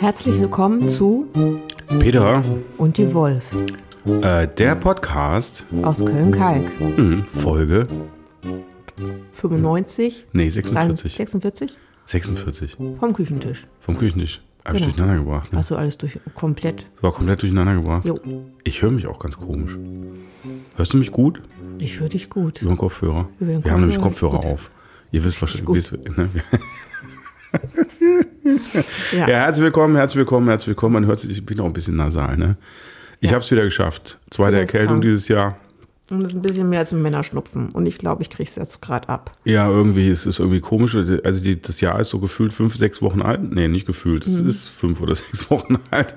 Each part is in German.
Herzlich willkommen zu Peter, Und die Wolf äh, der Podcast, aus Köln-Kalk. hm, Folge, 95, nee, 46. 46 46 vom Küchentisch. vom Küchentisch. Habe ich Genau. durcheinander gebracht. Ne? Hast du alles durch komplett. Das war komplett durcheinander gebracht. Jo, Ich höre mich auch ganz komisch. Hörst du mich gut? ich höre dich gut. Über den Kopfhörer? Über den Wir haben nämlich Kopfhörer, auf. Ihr wisst wahrscheinlich. Ne? Ja, Ja, herzlich willkommen, herzlich willkommen, herzlich willkommen. Man hört sich, ich bin auch ein bisschen nasal, ne? Ich Ja. habe es wieder geschafft. Zweite Erkältung krank. dieses Jahr. Und das ist ein bisschen mehr als ein Männerschnupfen. Und ich glaube, ich kriege es jetzt gerade ab. Ja, irgendwie, es ist irgendwie komisch. Also die, das Jahr ist so gefühlt fünf, sechs Wochen alt. Nee, nicht gefühlt. Es Mhm. ist fünf oder sechs Wochen alt.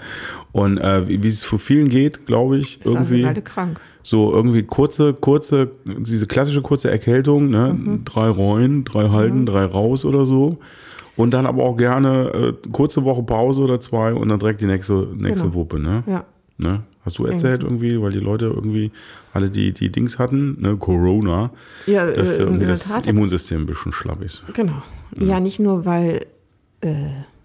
Und äh, wie, wie es für vielen geht, glaube ich, Ich sage, irgendwie alle krank. so irgendwie kurze, kurze, diese klassische kurze Erkältung, ne? Mhm. Drei rein, drei halten, drei raus oder so. Und dann aber auch gerne äh, kurze Woche Pause oder zwei und dann direkt die nächste, nächste Genau. Wuppe, ne? Ja, ne? Hast du erzählt irgendwie, weil die Leute irgendwie alle die, die Dings hatten, ne? Corona, ja dass äh, äh, irgendwie das Tat. Immunsystem ein bisschen schlapp ist. Genau. Ja, nicht nur, weil äh,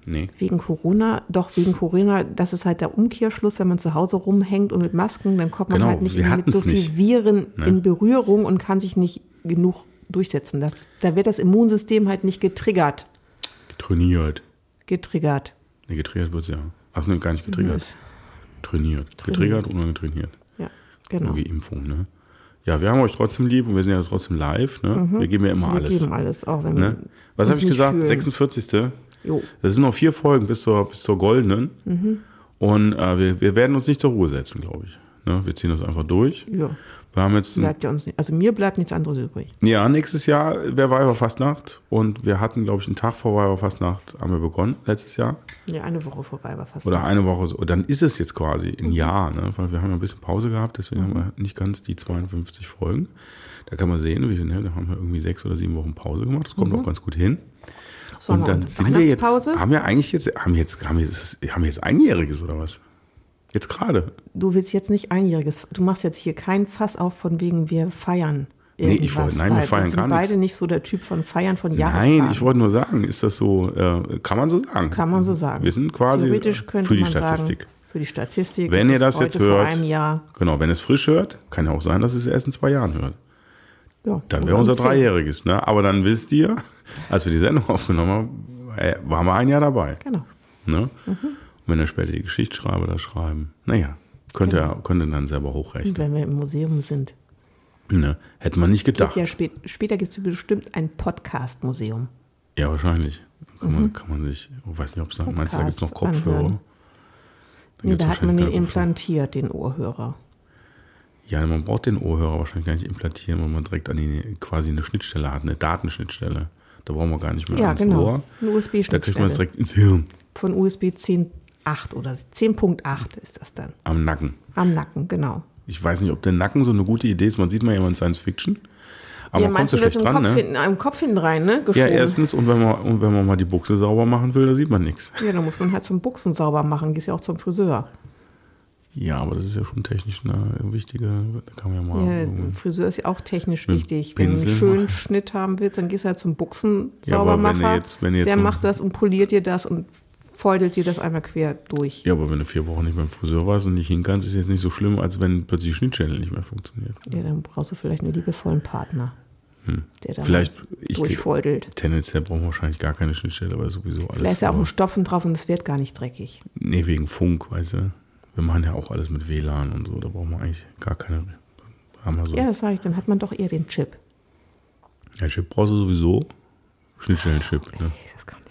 Nee. wegen Corona, doch wegen Corona, das ist halt der Umkehrschluss, wenn man zu Hause rumhängt und mit Masken, dann kommt man Genau, halt nicht mit so hatten's viel nicht, Viren ne? in Berührung und kann sich nicht genug durchsetzen. Das, da wird das Immunsystem halt nicht getriggert. Trainiert. Getriggert. Nee, getriggert wird ja. Ach nee, gar nicht getriggert. Das- Trainiert. Getriggert und dann getrainiert. Ja, genau. Irgendwie Impfung, ne? Ja, wir haben euch trotzdem lieb und wir sind ja trotzdem live, ne? Wir geben ja immer Mhm. Wir alles. geben alles, auch wenn Ne? wir Was habe ich gesagt? fühlen. 46. Jo. Das sind noch vier Folgen bis zur, bis zur goldenen. Mhm. Und äh, wir, wir werden uns nicht zur Ruhe setzen, glaube ich. Ne? Wir ziehen das einfach durch. Ja, Wir haben jetzt, bleibt ja uns nicht. Also mir bleibt nichts anderes übrig. ja, nächstes Jahr wäre Weiberfastnacht. Und wir hatten, glaube ich, einen Tag vor Weiberfastnacht haben wir begonnen, letztes Jahr. Ja, eine Woche vorbei war fast. Oder eine Woche so. Und dann ist es jetzt quasi Mhm. ein Jahr, ne? weil wir haben ja ein bisschen Pause gehabt, deswegen haben wir nicht ganz die 52 Folgen. Da kann man sehen, wie viel, ne? da haben wir irgendwie sechs oder sieben Wochen Pause gemacht. Das kommt auch ganz gut hin. Sommer- und dann und sind wir jetzt, haben wir eigentlich jetzt, haben jetzt, haben jetzt, haben jetzt Einjähriges oder was? Jetzt gerade. Du willst jetzt nicht einjähriges. Du machst jetzt hier kein Fass auf von wegen wir feiern. Nee, ich wollte- nein, wir feiern wir sind gar nichts. beide nicht so der Typ von Feiern von Jahrestagen. Nein, ich wollte nur sagen, ist das so, äh, kann man so sagen? Kann man so sagen. Wir sind quasi für die Statistik. Sagen, für die Statistik. Wenn ihr das jetzt hört, Vor einem Jahr. Genau, wenn es frisch hört, kann ja auch sein, dass es erst in zwei Jahren hört. Ja, Dann wäre unser. Dreijähriges, ne? Aber dann wisst ihr, als wir die Sendung aufgenommen haben, äh, waren wir ein Jahr dabei. Genau. Ne? Und wenn ihr später die Geschichtsschreiber da schreiben, naja, könnt ihr, Genau. könnt ihr dann selber hochrechnen. Wenn wir im Museum sind. Ne? Hätte man nicht gedacht. ja Ja, spät, später gibt es bestimmt ein Podcast-Museum. wahrscheinlich. Kann, man, kann man sich, ich weiß nicht, ob es da, meinst du, da gibt es noch Mhm. Kopfhörer? anhören. Nee, da hat man den implantiert, den Ohrhörer. Ja, man braucht den Ohrhörer wahrscheinlich gar nicht implantieren, weil man direkt an die quasi eine Schnittstelle hat, eine Datenschnittstelle. Da brauchen wir gar nicht mehr Ja, ans genau. Ohr. Eine Da kriegt man es USB-Schnittstelle. direkt ins Hirn, Von USB 10.8 oder 10.8 ist das dann. am Nacken. Am Nacken, genau. Ich weiß nicht, ob der Nacken so eine gute Idee ist. Man sieht mal ja immer in Science Fiction. Aber ja, man kommt so schlecht dran, Kopf, ne? hinten, im Kopf hinten rein, ne? Ja, Geschoben. erstens, und wenn, man, und wenn man mal die Buchse sauber machen will, da sieht man nichts. Ja, da muss man halt zum Buchsen sauber machen. Gehst ja auch zum Friseur. Ja, aber das ist ja schon technisch eine wichtige, da kann man ja mal. Ja, Friseur ist ja auch technisch wichtig. Wenn du einen schönen machen. Schnitt haben willst, dann gehst du halt zum Ja, aber Buchsen-Saubermacher. wenn du jetzt- der macht das und poliert dir das und feudelt dir das einmal quer durch. ja, aber wenn du vier Wochen nicht beim Friseur warst und nicht hin kannst, ist jetzt nicht so schlimm, als wenn plötzlich die Schnittstelle nicht mehr funktioniert. Ja, dann brauchst du vielleicht einen liebevollen Partner, der da Hm. Vielleicht, ich durchfeudelt. tendenziell brauchen wir wahrscheinlich gar keine Schnittstelle, weil sowieso alles. Vielleicht ist ja auch ein Stopfen drauf und es wird gar nicht dreckig. Nee, wegen Funk, weißt du. Wir machen ja auch alles mit WLAN und so, da brauchen wir eigentlich gar keine. So. Ja, das sage ich, dann hat man doch eher den Chip. Ja, Chip brauchst du sowieso. Schnittstellen-Chip. Ne? Das sein.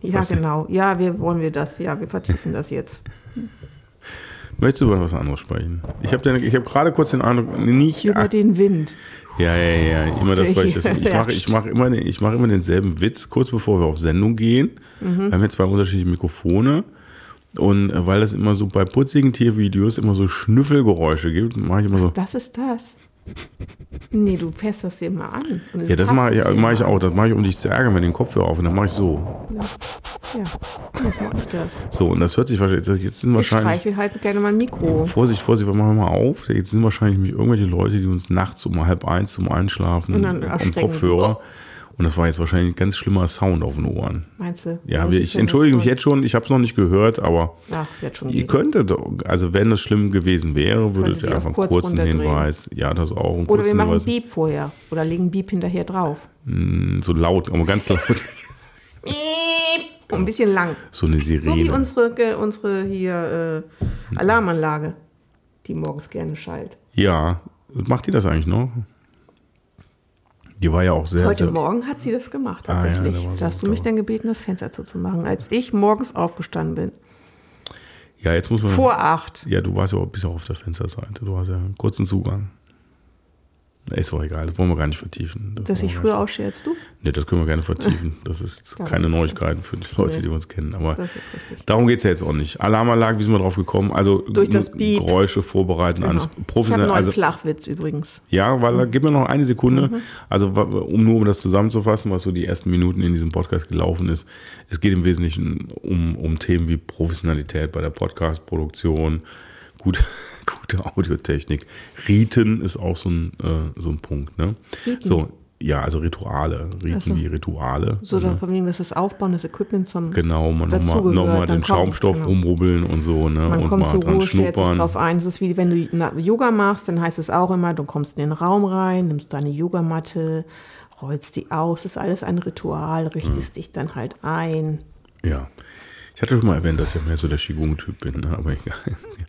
Ja, Was genau. Ja, wir wollen wir das. Ja, wir vertiefen das jetzt. Möchtest du über was anderes sprechen? Ich habe hab gerade kurz den Eindruck, nicht. Über den Wind. Ja, ja, ja, immer das, weil ich das. Ich mache ich mach immer, den- ich mach immer denselben Witz, kurz bevor wir auf Sendung gehen. Mhm. Wir haben jetzt zwei unterschiedliche Mikrofone. Und äh, weil es immer so bei putzigen Tiervideos immer so Schnüffelgeräusche gibt, mache ich immer so. Das ist das. Nee, du fährst das dir mal an. Ja, das mache ich, mach ich auch. Das mache ich, um dich zu ärgern mit den Kopfhörer auf. Und dann mache ich so. an. Ja, das das. So, und das hört sich wahrscheinlich, jetzt sind Ich wahrscheinlich, streichel halt gerne mal ein Mikro. Vorsicht, Vorsicht, wir machen mal auf. Jetzt sind wahrscheinlich irgendwelche Leute, die uns nachts um halb eins zum Einschlafen Und dann am erschrecken sie. Und das war jetzt wahrscheinlich ein ganz schlimmer Sound auf den Ohren. Meinst du? Ja, Oder wir, ich entschuldige mich jetzt schon, ich habe es noch nicht gehört, aber Ach, wird schon ihr gehen. könntet, doch- also wenn das schlimm gewesen wäre, würdet ihr einfach auch einen kurz kurzen. Hinweis, ja, das auch, einen Oder wir machen Hinweis, Beep vorher. Oder legen Beep hinterher drauf. Mm, so laut, aber ganz laut, Beep. Ein bisschen lang. so eine So wie Sirene. unsere, unsere hier äh, Alarmanlage, die morgens gerne schallt. Ja, macht die das eigentlich noch? Die war ja auch sehr, Heute sehr Morgen hat sie das gemacht, Ah, ja, tatsächlich. da hast du mich da. dann gebeten, das Fenster zuzumachen, als ich morgens aufgestanden bin. ja, jetzt muss man, Vor acht. ja, du warst ja auch, auch auf der Fensterseite, du hast ja einen kurzen Zugang. Ist auch egal, das wollen wir gar nicht vertiefen. Das Dass ich früher gar ausstehe als du? Nee, das können wir gerne vertiefen. Das ist keine. Neuigkeiten für die Leute, die uns kennen. Aber Das ist richtig. Darum geht es ja jetzt auch nicht. Alarmanlage, wie sind wir drauf gekommen? Also Durch das Beep. Geräusche vorbereiten, Genau. alles Ich habe professionell. einen neuen Also, Flachwitz übrigens. ja, weil da gib mir noch eine Sekunde. Mhm. Also, um nur um das zusammenzufassen, was so die ersten Minuten in diesem Podcast gelaufen ist. Es geht im Wesentlichen um, um Themen wie Professionalität bei der Podcast-Produktion, gute, gute Audiotechnik. Riten ist auch so ein, äh, so ein Punkt. Ne? Riten? So, ja, also Rituale. Riten so. wie Rituale. So, da von wegen, dass das Aufbauen des Equipment zum. Genau, man nochmal noch mal dann den Schaumstoff genau. rumrubbeln und so, ne? Man und kommt mal zur dran Ruhe, stellt sich schnuppern. drauf ein. Es ist wie wenn du Yoga machst, dann heißt es auch immer, du kommst in den Raum rein, nimmst deine Yogamatte, rollst die aus, ist alles ein Ritual, richtest dich dann halt ein. Ja. Ich hatte schon mal erwähnt, dass ich mehr so der Qigong-Typ bin, ne? aber egal.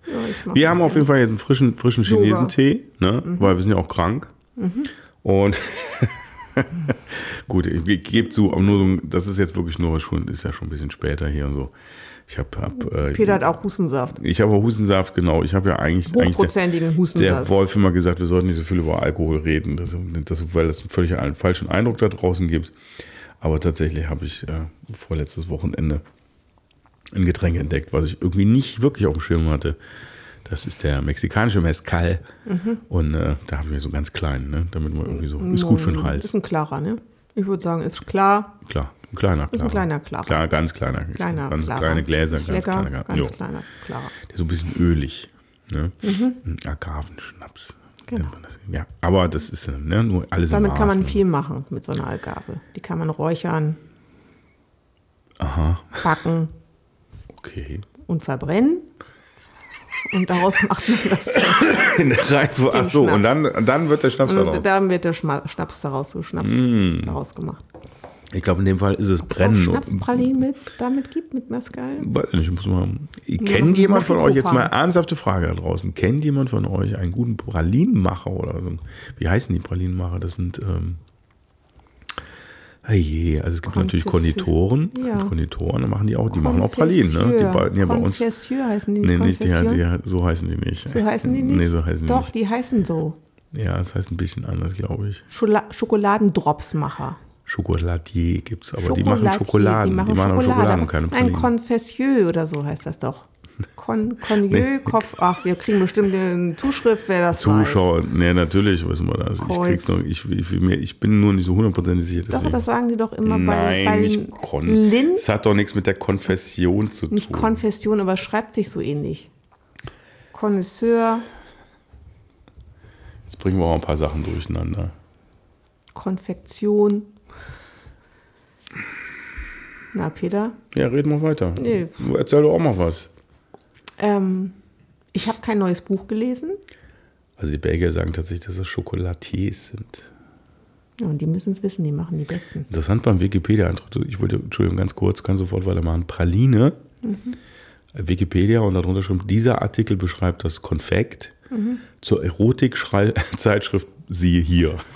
Ja, Wir haben auf jeden Fall jetzt einen frischen, frischen. Chinesentee, ne? weil wir sind ja auch krank. Und gut, ich, gebe zu, aber nur so, das ist jetzt wirklich nur schon, ist ja schon ein bisschen später hier und so. Ich habe hab, äh, Peter hat auch Hustensaft. ich habe Hustensaft, genau. Ich habe ja eigentlich, der, Hochprozentigen der Hustensaft. Wolf immer gesagt, wir sollten nicht so viel über Alkohol reden, das, das, weil das einen völlig einen falschen Eindruck da draußen gibt. Aber tatsächlich habe ich äh, vorletztes Wochenende ein Getränk entdeckt, was ich irgendwie nicht wirklich auf dem Schirm hatte. Das ist der mexikanische Mezcal. Mhm. Und äh, da habe ich mir so ganz klein, ne? damit man irgendwie so, ist gut für den Hals. Ist ein klarer, ne? Ich würde sagen, ist klar. Klar, ein kleiner, klarer. Ist ein kleiner Klarer. Klar, ganz kleiner. Kleiner, ganz klarer. kleine Gläser, ist ganz lecker, kleiner. ganz jo. kleiner, klarer. Der ist so ein bisschen ölig. Ne? Ein Agavenschnaps. Mhm. Genau. Ja, aber das ist äh, ne, nur alles Damit kann man Maßen. viel machen mit so einer Algarve. Die kann man räuchern, Aha, backen okay. und verbrennen. Und daraus macht man das. In der Reihenfolge. Ach so, und dann, dann wird der Schnaps Und daraus. dann wird der Schma Schnaps daraus, so Schnaps Mm. daraus gemacht. Ich glaube, in dem Fall ist es Auch Brennen. Schnapspralinen mit, damit gibt, mit Mescal? Weiß nicht, Ich muss mal. Ja, Kennt jemand von euch, jetzt mal ernsthafte Frage da draußen, kennt jemand von euch einen guten Pralinenmacher oder so? Wie heißen die Pralinenmacher? Das sind, ähm, ah je, also es gibt natürlich. Konditoren. Ja. Konditoren, machen die auch, die machen auch Pralinen, ne? Die beiden hier bei uns. Heißen die nicht Nee, nicht, die, die, so heißen die nicht. So heißen die nicht? Nee, so heißen die Doch, nicht. die heißen so. Ja, das heißt ein bisschen anders, glaube ich. Schokoladendropsmacher. Schokoladier gibt es, aber die machen Schokoladen. Die machen, aber Schokoladen und keine Ein Pralinen. Confessieux oder so heißt das doch. Con Conjeux, Kopf. Ach, wir kriegen bestimmt eine Zuschrift, wer das Zuschauer, nee, natürlich wissen wir das. Ich, krieg's noch, ich, ich, ich bin nur nicht so hundertprozentig sicher. weiß. Doch, Deswegen. das sagen die doch immer bei, Nein, bei nicht den Kon. Lind. Es hat doch nichts mit der Konfession zu tun. Nicht Konfession, aber schreibt sich so ähnlich. Connoisseur, Jetzt bringen wir auch ein paar Sachen durcheinander. Konfektion. Na, Peter? Ja, reden wir weiter. Nee. Erzähl doch auch mal was. Ähm, ich habe kein neues Buch gelesen. Also die Belgier sagen tatsächlich, dass es Chocolatiers sind. Ja, und die müssen es wissen, die machen die Besten. Interessant beim Wikipedia-Eintrag, ich wollte, Entschuldigung, ganz kurz, kann sofort weitermachen. Praline, Wikipedia und darunter schreibt, dieser Artikel beschreibt das Konfekt zur Erotik-Zeitschrift siehe hier.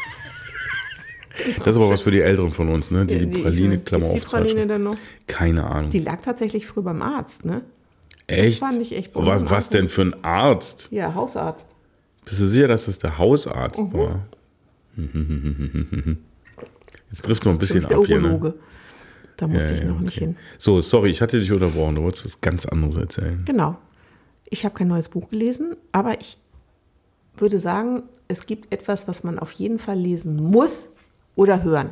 Das ist aber was für die Älteren von uns, ne? Die, die Praline, Klammer auf, die Praline denn noch? Keine Ahnung. Die lag tatsächlich früher beim Arzt, ne? Echt? fand ich echt was, beim was denn für ein Arzt? Ja, Hausarzt. Bist du sicher, dass das der Hausarzt Mhm. war? Jetzt trifft noch ein bisschen ab hier, ne? Da musste Ja, ich noch nicht okay. hin. So, sorry, ich hatte dich unterbrochen. Du wolltest was ganz anderes erzählen. Genau. Ich habe kein neues Buch gelesen, aber ich würde sagen, es gibt etwas, was man auf jeden Fall lesen muss oder hören.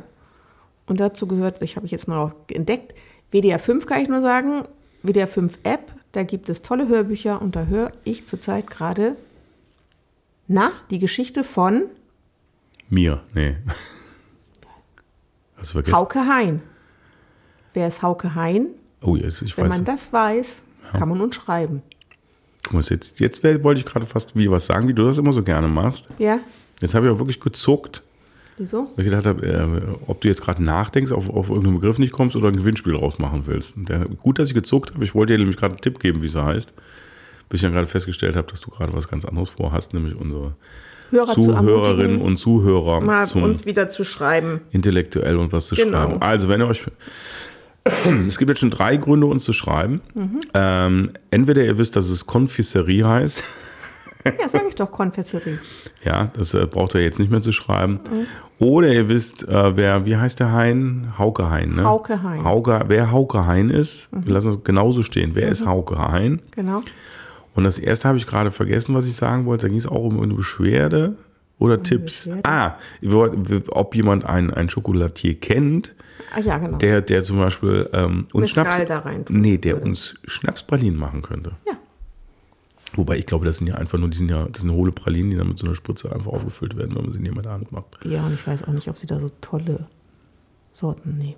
Und dazu gehört, ich habe ich jetzt noch entdeckt, WDR 5 kann ich nur sagen, WDR 5 App, da gibt es tolle Hörbücher und da höre ich zurzeit gerade, na, die Geschichte von Mir, nee. Hast du vergessen? Hauke Hein. Wer ist Hauke Hein? Oh, jetzt, ich Wenn weiß man nicht. das weiß, kann man uns schreiben. Guck mal, jetzt, jetzt wollte ich gerade fast wie was sagen, wie du das immer so gerne machst. Ja? Jetzt habe ich auch wirklich gezuckt, Wieso? weil ich gedacht habe, äh, ob du jetzt gerade nachdenkst, auf, auf irgendeinen Begriff nicht kommst oder ein Gewinnspiel rausmachen willst. Und der, gut, dass ich gezuckt habe. Ich wollte dir nämlich gerade einen Tipp geben, wie es heißt. Bis ich dann gerade festgestellt habe, dass du gerade was ganz anderes vorhast, nämlich unsere Hörer zu Zuhörerinnen ermutigen, und Zuhörer mal uns wieder zu schreiben. intellektuell und was zu Genau. schreiben. Also, wenn ihr euch. Es gibt jetzt schon drei Gründe, uns zu schreiben. Mhm. Ähm, entweder ihr wisst, dass es Konfiserie heißt. Ja, sag ich doch, Konfessorie. Ja, das äh, braucht ihr jetzt nicht mehr zu schreiben. Mhm. Oder ihr wisst, äh, wer, wie heißt der Hein? Hauke Hein, ne? Hauke Hein. Mhm. Hauke, wer Hauke Hein ist, wir lassen es genauso stehen. Wer ist Hauke Hein? Genau. Und das erste habe ich gerade vergessen, was ich sagen wollte. Da ging es auch um eine Beschwerde oder Tipps. Beschwerde? Ah, ob jemand einen, einen Schokolatier kennt, Ah ja, genau. der, der zum Beispiel ähm, uns Schnaps, nee, der uns Schnapspralinen machen könnte. ja. Wobei ich glaube, das sind ja einfach nur, die sind ja, das sind hohle Pralinen, die dann mit so einer Spritze einfach aufgefüllt werden, wenn man sie nicht in der Hand macht. ja, und ich weiß auch nicht, ob sie da so tolle Sorten nehmen.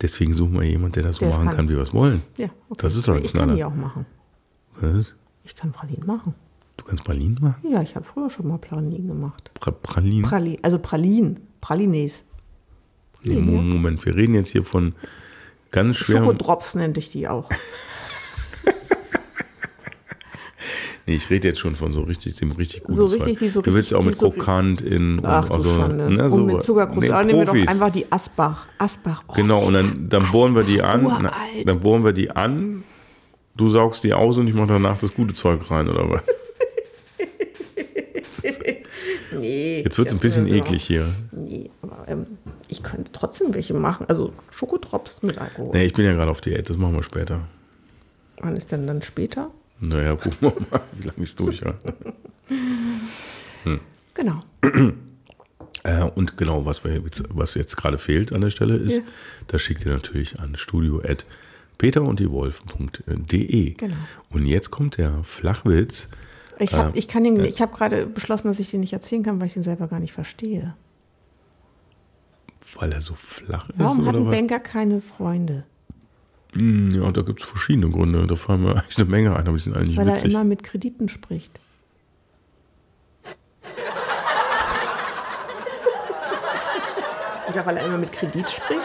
Deswegen suchen wir jemanden, der das so Der machen kann. kann, wie wir es wollen. Ja, okay. Das ist doch ein Ich kann Knaller. die auch machen. Was? Ich kann Pralinen machen. Du kannst Pralinen machen? Ja, ich habe früher schon mal Pralinen gemacht. Pra Pralinen? Prali also Pralinen. Pralines. nee, Mo- Moment, wir reden jetzt hier von ganz schweren. Schokodrops nenne ich die auch. Nee, ich rede jetzt schon von so richtig, dem richtig guten So richtig, die so Du willst richtig- ja auch mit so- krokant in Ach du also, Schande. ne, so, und mit Zuckerguss. nee, Ah, nehmen wir doch einfach die Asbach. Asbach. Oh, Genau, und dann, dann bohren wir die an. Na, dann bohren wir die an. Du saugst die aus und ich mache danach das gute Zeug rein, oder was? nee. Jetzt wird es ein bisschen ja. eklig hier. Nee, aber ähm, ich könnte trotzdem welche machen. Also Schokodrops mit Alkohol. Nee, ich bin ja gerade auf Diät, das machen wir später. Wann ist denn dann später? Naja, gucken wir mal, wie lange ist durch, ja. Genau. Äh, und genau, was, jetzt, was jetzt gerade fehlt an der Stelle ist, Ja. das schickt ihr natürlich an studio.peterunddiewolf.de. Genau. Und jetzt kommt der Flachwitz. Ich habe Äh, ich kann den, ich habe gerade beschlossen, dass ich den nicht erzählen kann, weil ich den selber gar nicht verstehe. Weil er so flach ist? Warum hat ein? Banker keine Freunde? Hm, Ja, da gibt es verschiedene Gründe. Da fallen mir eigentlich eine Menge ein, aber die sind eigentlich Weil er witzig. immer mit Krediten spricht. Oder weil er immer mit Kredit spricht?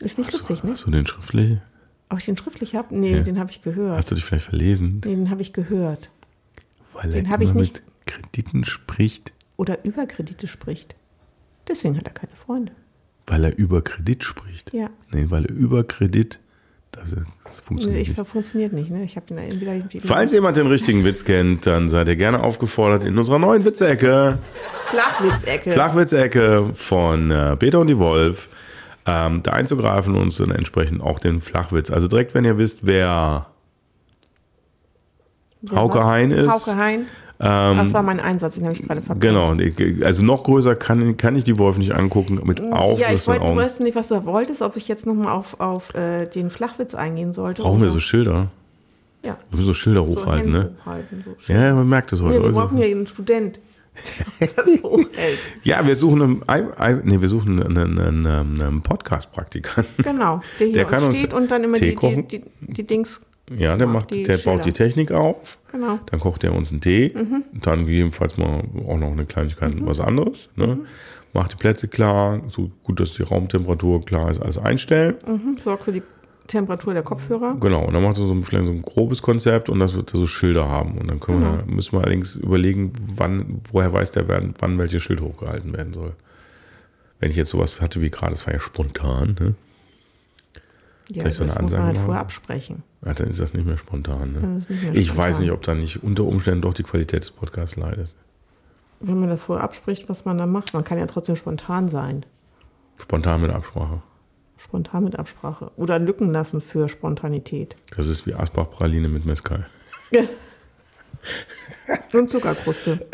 Ist nicht lustig, ne? Hast du den schriftlich? Ob ich den schriftlich habe? Nee, Ja. den habe ich gehört. Hast du dich vielleicht verlesen? Nee, den habe ich gehört. Weil Den er immer nicht- mit Krediten spricht, Oder über Kredite spricht. Deswegen hat er keine Freunde. Weil er über Kredit spricht. Ja. Nee, weil er über Kredit, das, das funktioniert ich, nicht. funktioniert nicht, ne? Ich habe den entweder irgendwie. Falls jemand den richtigen Witz kennt, dann seid ihr gerne aufgefordert in unserer neuen Witzecke, Flachwitzecke. Flachwitzecke von äh, Peter und die Wolf, ähm, da einzugreifen und uns dann entsprechend auch den Flachwitz. Also direkt, wenn ihr wisst, wer Wer Hauke was? Hein ist. Hauke Hein. Ähm, das war mein Einsatz, den habe ich gerade verpasst. Genau, also noch größer kann, kann ich die Wolf nicht angucken mit Ja, ich aufgerissenen wollte, du weißt nicht, was du wolltest, ob ich jetzt nochmal auf, auf äh, den Flachwitz eingehen sollte. Brauchen wir oder- so Schilder? Ja, Wir müssen so Schilder so hochhalten, ne? hochhalten. So Ja, man merkt das heute. nee, wir Also- brauchen ja einen Student, der das hochhält. Ja, wir suchen einen, ein- ein- nee, wir suchen einen, einen, einen, Podcast-Praktikanten. Genau, der hier Der kann uns steht und dann immer die, die, die, die Dings. Ja, der Macht macht, die der baut die Technik auf. Genau. Dann kocht er uns einen Tee. Mhm. Dann gegebenenfalls mal auch noch eine Kleinigkeit, was anderes. Ne? Mhm. Macht die Plätze klar, so gut, dass die Raumtemperatur klar ist, alles einstellen. Mhm. Sorgt für die Temperatur der Kopfhörer. Genau, und dann macht er so ein, vielleicht so ein grobes Konzept und das wird er so Schilder haben. Und dann können Genau. wir, müssen wir allerdings überlegen, wann, woher weiß der, wann, wann welches Schild hochgehalten werden soll. Wenn ich jetzt sowas hatte wie gerade, das war ja spontan, ne? Ja, Vielleicht so eine das muss man halt Ansage vorher machen. absprechen. Ja, dann ist das nicht mehr spontan. Dann Ne? ist nicht mehr Ich spontan. weiß nicht, ob dann nicht unter Umständen doch die Qualität des Podcasts leidet. Wenn man das vorher abspricht, was man da macht, man kann ja trotzdem spontan sein. Spontan mit Absprache. Spontan mit Absprache. Oder Lücken lassen für Spontanität. Das ist wie Asbach-Praline mit Mezcal. Und Zuckerkruste.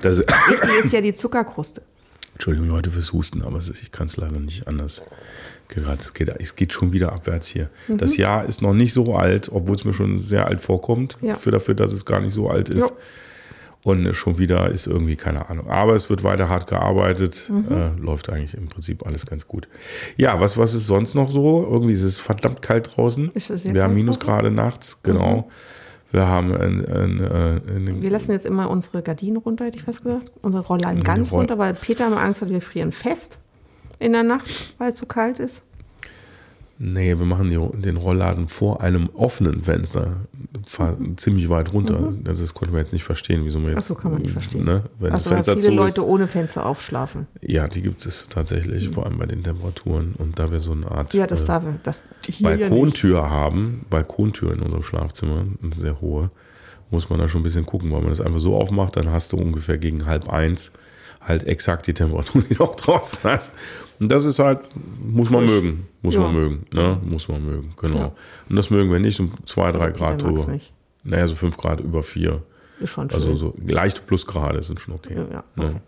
Das, Wichtig ist ja die Zuckerkruste. Entschuldigung, Leute, fürs Husten, aber ich kann es leider nicht anders. Gerade, es, geht, es geht schon wieder abwärts hier. Mhm. Das Jahr ist noch nicht so alt, obwohl es mir schon sehr alt vorkommt, Ja. für dafür, dass es gar nicht so alt ist. Ja. Und schon wieder ist irgendwie keine Ahnung. Aber es wird weiter hart gearbeitet. Mhm. Äh, läuft eigentlich im Prinzip alles ganz gut. Ja, was, was ist sonst noch so? Irgendwie ist es verdammt kalt draußen. Wir haben Minusgrade nachts, genau. Wir haben ein, ein, äh, ein, Wir lassen jetzt immer unsere Gardinen runter, hätte ich fast gesagt. Unsere Rollladen ganz Roll- runter, weil Peter immer Angst hat, wir frieren fest in der Nacht, weil es zu kalt ist. Nee, wir machen die, den Rollladen vor einem offenen Fenster fahr- ziemlich weit runter. Das, das konnten wir jetzt nicht verstehen, wieso wir jetzt. Mhm. Ach so, kann man nicht verstehen. Ne, wenn also das weil Fenster viele zu Leute ist. ohne Fenster aufschlafen. Ja, die gibt es tatsächlich, vor allem bei den Temperaturen. Und da wir so eine Art Ja, das äh, darf das hier ja. Balkontür haben, Balkontür in unserem Schlafzimmer, eine sehr hohe, muss man da schon ein bisschen gucken, weil man das einfach so aufmacht, dann hast du ungefähr gegen halb eins halt exakt die Temperatur, die du auch draußen hast. Und das ist halt, muss man Frisch. mögen, muss Ja. man mögen, ne? muss man mögen, genau. Ja. Und das mögen wir nicht, um zwei, drei Also Grad drüber. nicht. Naja, so fünf Grad über vier. Ist schon schön. Also so leichte Plusgrade sind schon okay. ja, ja, Ne?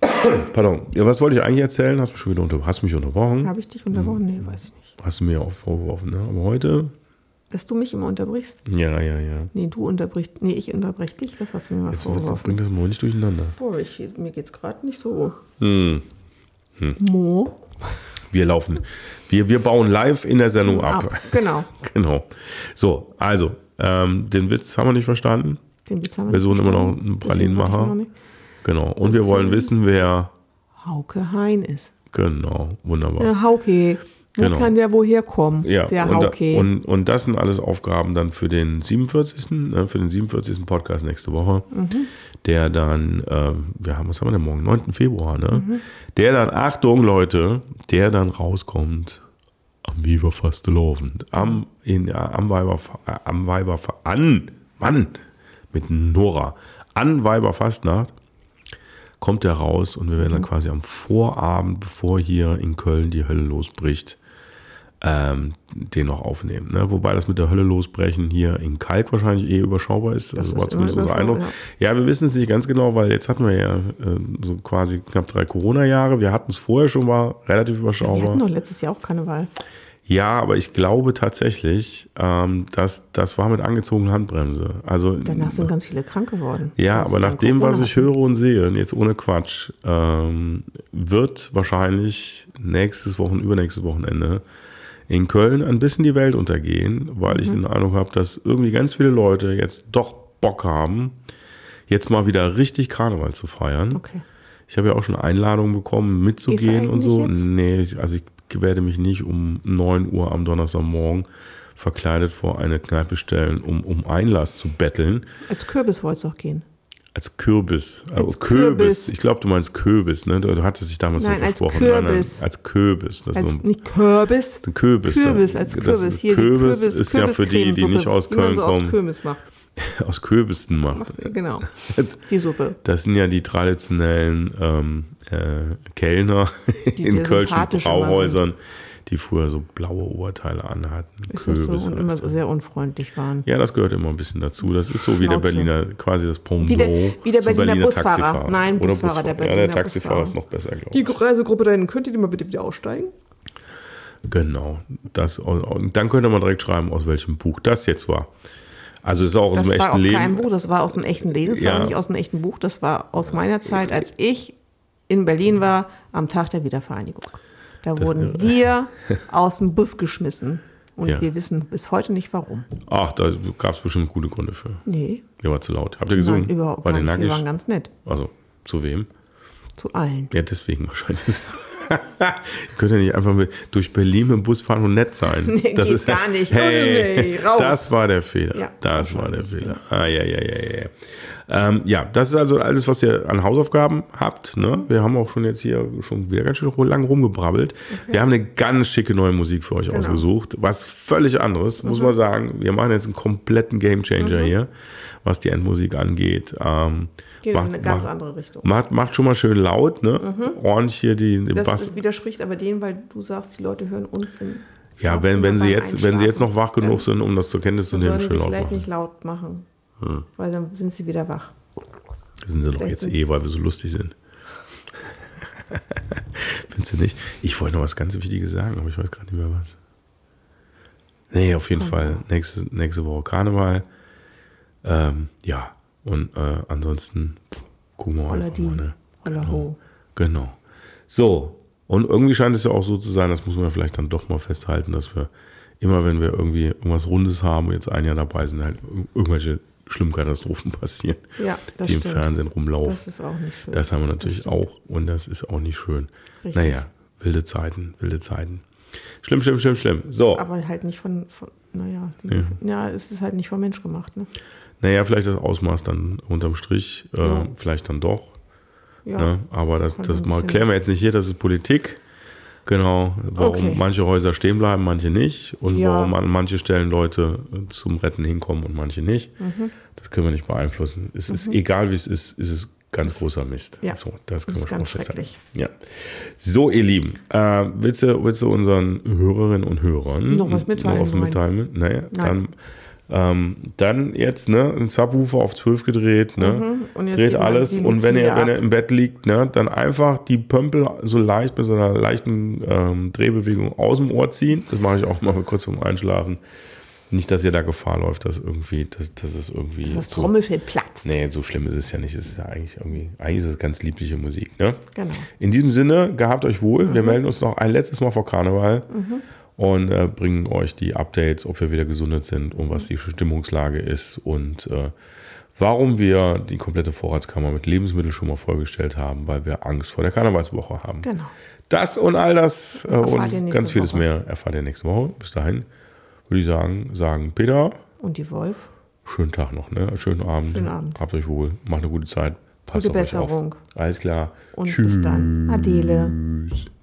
okay. Pardon. Ja, was wollte ich eigentlich erzählen? Hast, mich schon wieder unter, hast mich unterbrochen? Habe ich dich unterbrochen? Nee, weiß ich nicht. Hast du mir auch vorgeworfen, ne? Aber heute? Dass du mich immer unterbrichst? Ja, ja, ja. Nee, du unterbrichst. Nee, ich unterbrech dich, das hast du mir mal Jetzt, jetzt vorgeworfen. bringt das mal nicht durcheinander. Boah, ich, mir geht's gerade nicht so. Hm. Mo. Wir laufen. Wir, wir bauen live in der Sendung ab. Ab. Genau. Genau. So, also, ähm, den Witz haben wir nicht verstanden. Den Witz haben wir Wir suchen nicht immer noch verstanden. einen Pralinenmacher. nicht. Genau. Und wir wollen wissen, wer. Hauke Hein ist. Genau, wunderbar. Der Hauke. Wo Genau. kann der woher kommen? Ja, der und, Hauke. und, und das sind alles Aufgaben dann für den 47. Ne, für den 47. Podcast nächste Woche. Mhm. Der dann, ähm, wir haben, was haben wir denn morgen? 9. Februar, ne? Mhm. Der dann, Achtung Leute, der dann rauskommt am Viva Fastelovend. Am, in, ja, am Weiber, äh, am Weiber, an, Mann, mit Nora. An Weiberfastnacht kommt der raus und wir werden dann Mhm. quasi am Vorabend, bevor hier in Köln die Hölle losbricht, ähm, den noch aufnehmen. Ne? Wobei das mit der Hölle losbrechen hier in Kalk wahrscheinlich eh überschaubar ist. Das also war zumindest unser Eindruck. überschaubar, Ja. wir wissen es nicht ganz genau, weil jetzt hatten wir ja äh, so quasi knapp drei Corona-Jahre. Wir hatten es vorher schon mal relativ wir überschaubar. hatten doch letztes Jahr auch Karneval. Ja, aber ich glaube tatsächlich, ähm, dass das war mit angezogener Handbremse. Also Danach sind ganz viele krank geworden. ja, aber nach dem, was ich höre und sehe, und jetzt ohne Quatsch, ähm, wird wahrscheinlich nächstes Wochen, übernächstes Wochenende in Köln ein bisschen die Welt untergehen, weil Mhm. ich den Eindruck habe, dass irgendwie ganz viele Leute jetzt doch Bock haben, jetzt mal wieder richtig Karneval zu feiern. Okay. Ich habe ja auch schon Einladungen bekommen, mitzugehen und so. jetzt? Nee, also ich werde mich nicht um 9 Uhr am Donnerstagmorgen verkleidet vor eine Kneipe stellen, um, um Einlass zu betteln. Als Kürbis wolltest du auch gehen. Als Kürbis. Also Als Kürbis. Kürbis. Ich glaube, du meinst Kürbis, ne? Du, du hattest dich damals Nein, so als versprochen. Kürbis. als Kürbis. Das Als, so ein nicht Kürbis. ein Kürbis. Kürbis, als Kürbis. Hier, die Kürbis Kürbis, ist ja für die, die nicht aus man Köln so aus kommen, Kürbis macht. aus Kürbisten macht. Genau. Die Suppe. Das sind ja die traditionellen ähm, äh, Kellner Die in kölschen Brauhäusern, die früher so blaue Oberteile anhatten. Ist das so? Kürbis Und immer das. so sehr unfreundlich waren. Ja, das gehört immer ein bisschen dazu. Das ist so wie der. Berliner, quasi das Pendant Wie der- wie der zum Berliner Busfahrer. Taxifahrer. Nein, Oder Busfahrer, der Ja, der Berliner Taxifahrer Busfahrer. ist noch besser, glaube ich. Die Reisegruppe dahin, könnt ihr die mal bitte wieder aussteigen? Genau. Das, und dann könnt ihr mal direkt schreiben, aus welchem Buch das jetzt war. Also es ist auch aus Das dem war echten aus Leben. keinem Buch, das war aus einem echten Leben. Das Ja. war nicht aus einem echten Buch, das war aus meiner Zeit, als ich in Berlin war, am Tag der Wiedervereinigung. Da wurden wir aus dem Bus geschmissen. Und Ja. wir wissen bis heute nicht warum. Ach, da gab es bestimmt gute Gründe für. Nee, Mir war zu laut. Habt ihr gesungen? nein, überhaupt war nicht. Wir waren ganz nett. Also, zu wem? Zu allen. Ja, deswegen wahrscheinlich. Ihr könnt ja nicht einfach durch Berlin mit dem Bus fahren und nett sein. Nee, das geht ist gar nicht. Hey, Nee, raus. das war der Fehler. Ja, das war der Fehler. Ah, ja, ja, ja, ja. Ähm, ja, das ist also alles, was ihr an Hausaufgaben habt. Ne? Wir haben auch schon jetzt hier schon wieder ganz schön lang rumgebrabbelt. Wir haben eine ganz schicke neue Musik für euch Genau. ausgesucht. Was völlig anderes, muss man sagen. Wir machen jetzt einen kompletten Gamechanger hier, was die Endmusik angeht. Ähm, Geht macht, in eine ganz macht, andere Richtung. macht, macht schon mal schön laut, ne? Ordentlich hier die, den Das Bass. ist, widerspricht aber denen, weil du sagst, die Leute hören uns im Ja, wenn, wenn, sie jetzt, wenn sie jetzt noch wach genug sind, um das zur Kenntnis zu nehmen, schön sie laut vielleicht machen. nicht laut machen, weil dann sind sie wieder wach. Das sind sie doch jetzt eh, weil wir so lustig sind. Findest du nicht? Ich wollte noch was ganz Wichtiges sagen, aber ich weiß gerade nicht mehr was. Nee, auf jeden Fall. Nächste, nächste Woche Karneval. Ähm, ja, und äh, ansonsten pff, gucken wir Holla einfach die, mal. Ne? holla ho. Genau. So, und irgendwie scheint es ja auch so zu sein, das muss man vielleicht dann doch mal festhalten, dass wir immer, wenn wir irgendwie irgendwas Rundes haben, jetzt ein Jahr dabei sind, halt ir- irgendwelche schlimmen Katastrophen passieren, Ja, das die im stimmt. Fernsehen rumlaufen. Das ist auch nicht schön. Das haben wir natürlich auch und das ist auch nicht schön. Richtig. Naja, wilde Zeiten, wilde Zeiten. Schlimm, schlimm, schlimm, schlimm. So, Aber halt nicht von, von naja, sie, ja. es ist halt nicht vom Mensch gemacht, ne? Naja, vielleicht das Ausmaß dann unterm Strich, äh, Ja. vielleicht dann doch. Ja. Ne? Aber das, das mal klären wir jetzt nicht hier, das ist Politik. Genau, warum Okay. manche Häuser stehen bleiben, manche nicht. Und Ja. warum an manche Stellen Leute zum Retten hinkommen und manche nicht. Mhm. Das können wir nicht beeinflussen. Es ist egal, wie es ist, ist es ganz großer Mist. Ja. So, das können Das wir schon mal festhalten. Ja. So, ihr Lieben, äh, willst, du, willst du unseren Hörerinnen und Hörern Noch was mitteilen Noch was mitteilen? Naja, Nein. dann, ähm, dann jetzt ne, ein Subwoofer auf 12 gedreht, ne? Mhm. Dreht alles und wenn hier wenn ab. im Bett liegt, ne, dann einfach die Pömpel so leicht mit so einer leichten ähm, Drehbewegung aus dem Ohr ziehen. Das mache ich auch mal kurz vorm Einschlafen. Nicht, dass ihr da Gefahr läuft, dass irgendwie, dass, dass es irgendwie. Das so, Trommelfell platzt. Nee, so schlimm ist es ja nicht. Es ist ja eigentlich irgendwie, eigentlich ist es ganz liebliche Musik, ne? Genau. In diesem Sinne, gehabt euch wohl. Mhm. Wir melden uns noch ein letztes Mal vor Karneval und äh, bringen euch die Updates, ob wir wieder gesundet sind und was die Stimmungslage ist und äh, warum wir die komplette Vorratskammer mit Lebensmitteln schon mal vorgestellt haben, weil wir Angst vor der Karnevalswoche haben. Genau. Das und all das äh, und ganz vieles Woche. mehr erfahrt ihr nächste Woche. Bis dahin würde ich sagen, sagen Peter, Und die Wolf? schönen Tag noch, ne? schönen Abend. Schönen Abend. Habt euch wohl, macht eine gute Zeit. Passt Gute auf euch auf. Besserung. Alles klar. Und bis dann. Adele. Tschüss.